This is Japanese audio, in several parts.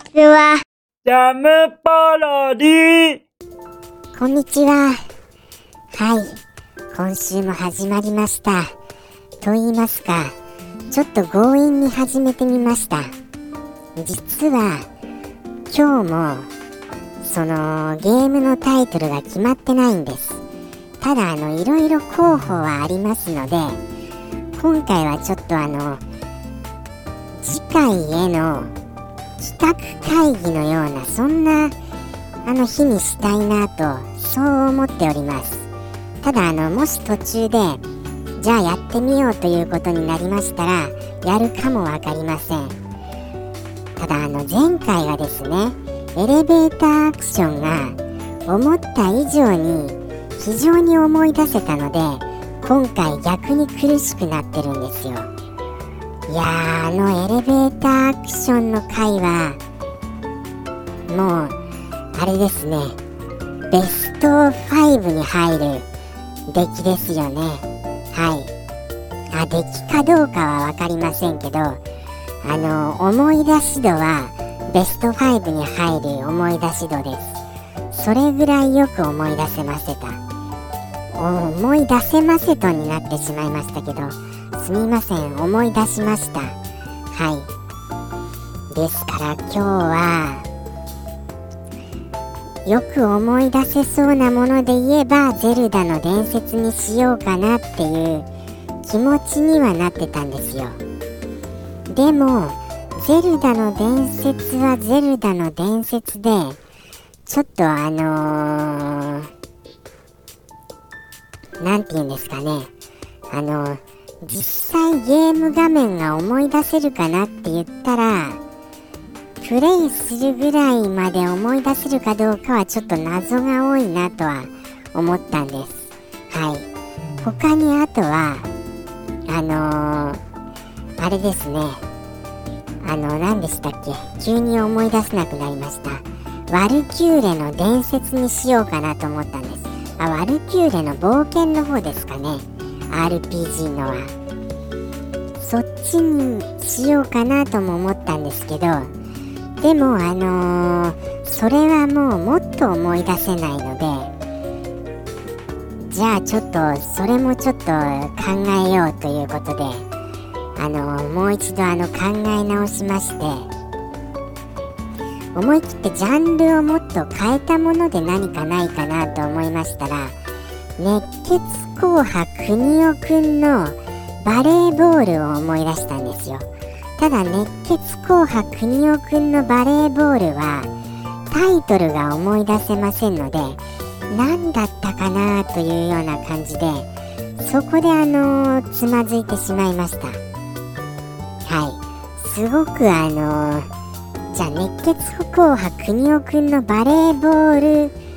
ちは。ジャムパロディこんにちは。はい。今週も始まりました。と言いますか、ちょっと強引に始めてみました。実は、今日も、そのゲームのタイトルが決まってないんです。ただ、あの、いろいろ候補はありますので、今回はちょっとあの、次回への企画会議のような、そんなあの日にしたいなとそう思っております。ただあのもし途中でじゃあやってみようということになりましたらやるかも分かりません。ただあの前回がですねエレベーターアクションが思った以上に非常に思い出せたので今回逆に苦しくなってるんですよ。いやあのエレベーターアクションの回はもうあれですね。ベスト5に入る出来ですよね。はい。あ出来かどうかは分かりませんけどあの思い出し度はベスト5に入る思い出し度です。それぐらいよく思い出せませた。思い出せませとになってしまいましたけどすみません思い出しました。はい。ですから今日はよく思い出せそうなもので言えばゼルダの伝説にしようかなっていう気持ちにはなってたんですよ。でもゼルダの伝説はゼルダの伝説でちょっとあのー、て言うんですかね。あの実際ゲーム画面が思い出せるかなって言ったらプレイするぐらいまで思い出せるかどうかはちょっと謎が多いなとは思ったんです。はい。他にあとはあのー、あれですね。あの何でしたっけ？急に思い出せなくなりました。ワルキューレの伝説にしようかなと思ったんです。あワルキューレの冒険の方ですかね。RPG のは。そっちにしようかなとも思ったんですけどでもあのー、それはもうもっと思い出せないのでじゃあちょっとそれもちょっと考えようということであのー、もう一度あの考え直しまして思い切ってジャンルをもっと変えたもので何かないかなと思いましたら熱血紅白国尾くんのバレーボールを思い出したんですよ。ただ熱血紅白国尾くんのバレーボールはタイトルが思い出せませんので何だったかなというような感じでそこであのー、つまずいてしまいました。はい。すごくあのー、じゃあ熱血紅白国尾くんのバレーボール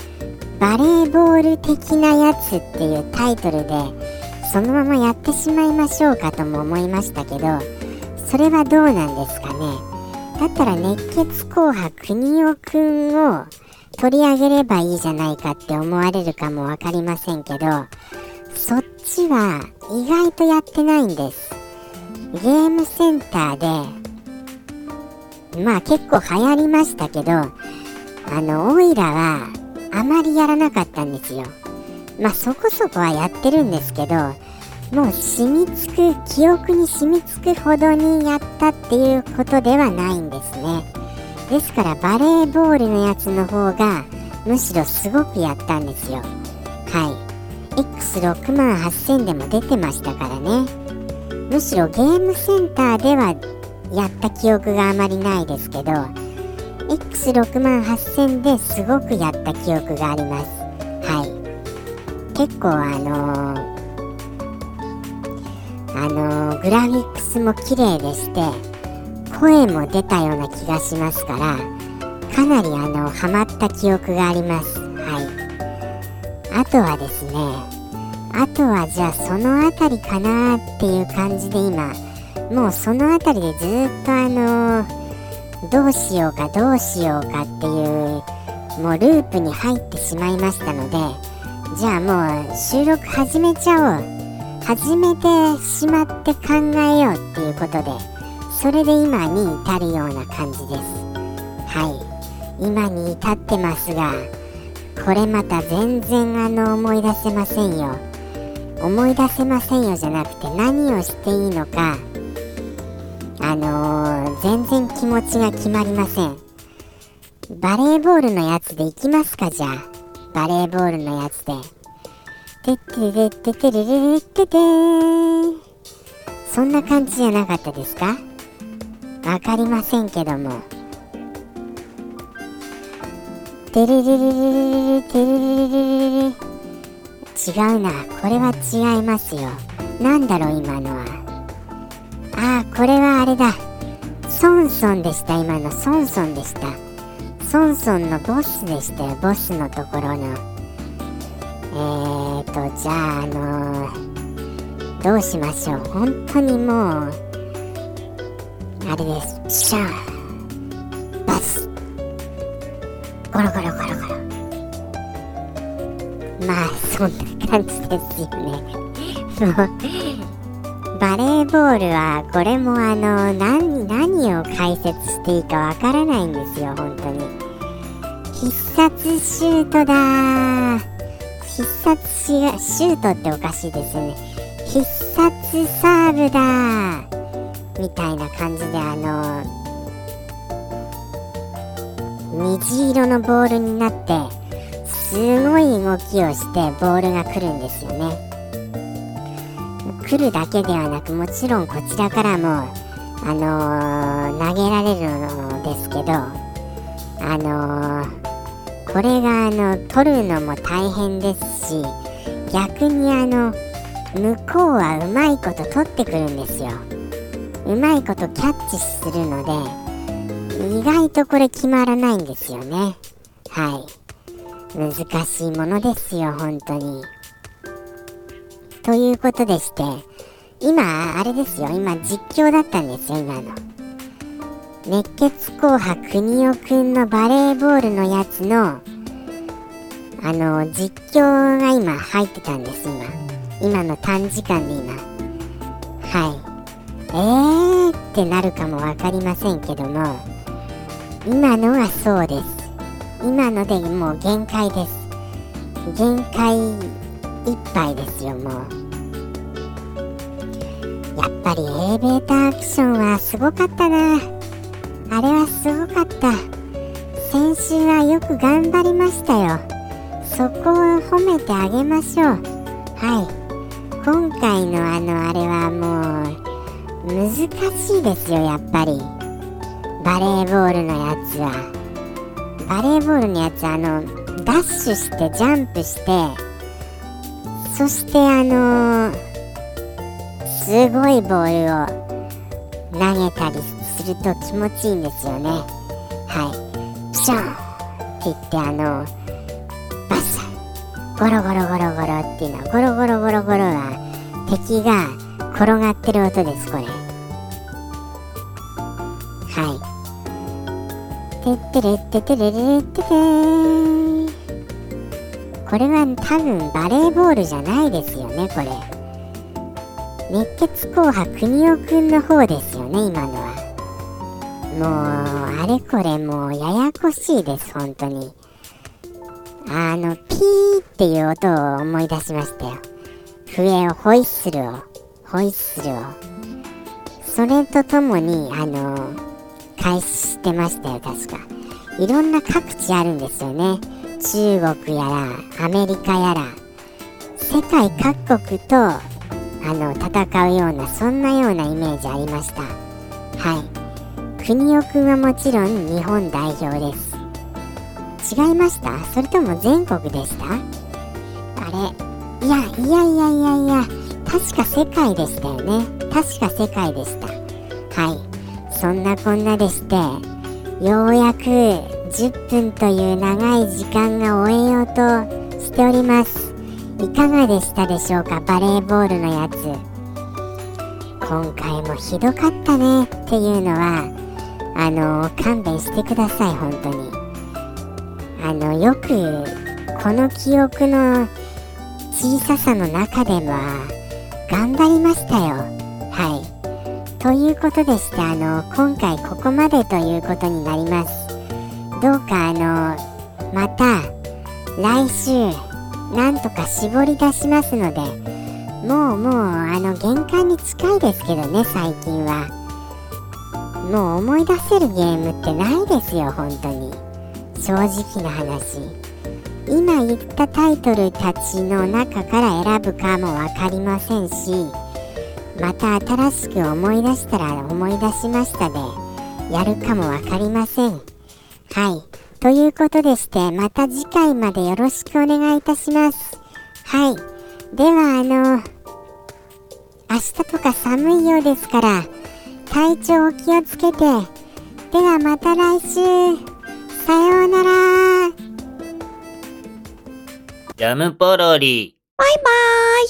バレーボール的なやつっていうタイトルでそのままやってしまいましょうかとも思いましたけどそれはどうなんですかね？だったら熱血紅白国尾くんを取り上げればいいじゃないかって思われるかも分かりませんけどそっちは意外とやってないんです。ゲームセンターでまあ結構流行りましたけどあのオイラはあまりやらなかったんですよ。まあそこそこはやってるんですけどもう染みつく記憶に染みつくほどにやったっていうことではないんですね。ですからバレーボールのやつの方がむしろすごくやったんですよ。はい。X6 万8000でも出てましたからね。むしろゲームセンターではやった記憶があまりないですけど X68000 ですごくやった記憶があります。はい。結構あのーあのー、グラフィックスも綺麗でして声も出たような気がしますからかなりあのハマった記憶があります。はい。あとはですねあとはじゃあその辺りかなっていう感じで今もうその辺りでずっとあのー、どうしようかどうしようかっていうもうループに入ってしまいましたのでじゃあもう収録始めちゃおう。始めてしまって考えようっていうことでそれで今に至るような感じです。はい。今に至ってますがこれまた全然あの思い出せませんよ。思い出せませんよじゃなくて何をしていいのかあのー、全然気持ちが決まりません。バレーボールのやつでいきますかじゃあ。バレーボールのやつで。てってれっててれれれっててーそんな感じじゃなかったですか？わかりませんけども。てれれれれれれてれれれれれれ。違うな。これは違いますよ。なんだろう今のは。これはあれだ。ソンソンでした。今のソンソンでした。ソンソンのボスでしたよ。ボスのところの。えーとじゃああのー、どうしましょう。本当にもうあれです。シャーバス。ゴロゴロゴロゴロ。まあそんな感じですよね。もうバレーボールはこれもあの何何を解説していいかわからないんですよ本当に。必殺シュートだ必殺シュートっておかしいですよね。必殺サーブだみたいな感じであの虹色のボールになってすごい動きをしてボールが来るんですよね。来るだけではなくもちろんこちらからもあのー、投げられるのですけどあのー、これがあの取るのも大変ですし逆にあの向こうはうまいこと取ってくるんですよ。うまいことキャッチするので意外とこれ決まらないんですよね。はい。難しいものですよ本当に。ということでして今あれですよ。今実況だったんですよ今の。熱血紅白国尾くんのバレーボールのやつのあの実況が今入ってたんです今。今の短時間で今。はい。えーってなるかも分かりませんけども今のはそうです。今のでもう限界です。限界いっぱいですよもう。やっぱりエレベーターアクションはすごかったな。あれはすごかった。先週はよく頑張りましたよ。そこを褒めてあげましょう。はい。今回のあのあれはもう難しいですよやっぱり。バレーボールのやつは。バレーボールのやつあのダッシュしてジャンプしてそしてあのー、すごいボールを投げたりすると気持ちいいんですよね。はい。ピシャンって言ってあのバッサゴロゴロゴロゴロっていうの。はゴロゴロゴロゴロは敵が転がってる音ですこれ。はい。てってれっててれれっててこれは多分バレーボールじゃないですよねこれ。熱血紅白国尾くんの方ですよね今のは。もうあれこれもうややこしいです本当に。あのピーっていう音を思い出しましたよ。笛をホイッスルをホイッスルを。それとともにあの開始してましたよ確か。いろんな各地あるんですよね。中国やらアメリカやら世界各国とあの戦うようなそんなようなイメージありました。はい。国尾くんはもちろん日本代表です。違いました？それとも全国でした？あれ。いやいやいやいやいや確か世界でしたよね。確か世界でした。はい。そんなこんなでしてようやく10分という長い時間が終えようとしております。いかがでしたでしょうか？バレーボールのやつ。今回もひどかったねっていうのはあの勘弁してください本当に。あのよくこの記憶の小ささの中では頑張りましたよ。はい。ということでしてあの今回ここまでということになります。どうかあのまた来週なんとか絞り出しますのでもうもうあの限界に近いですけどね最近は。もう思い出せるゲームってないですよ本当に。正直な話。今言ったタイトルたちの中から選ぶかも分かりませんしまた新しく思い出したら思い出しましたでやるかも分かりません。はい。ということでしてまた次回までよろしくお願いいたします。はい。ではあの明日とか寒いようですから体調お気をつけて。ではまた来週。さようなら。ジャムポロリ。バイバーイ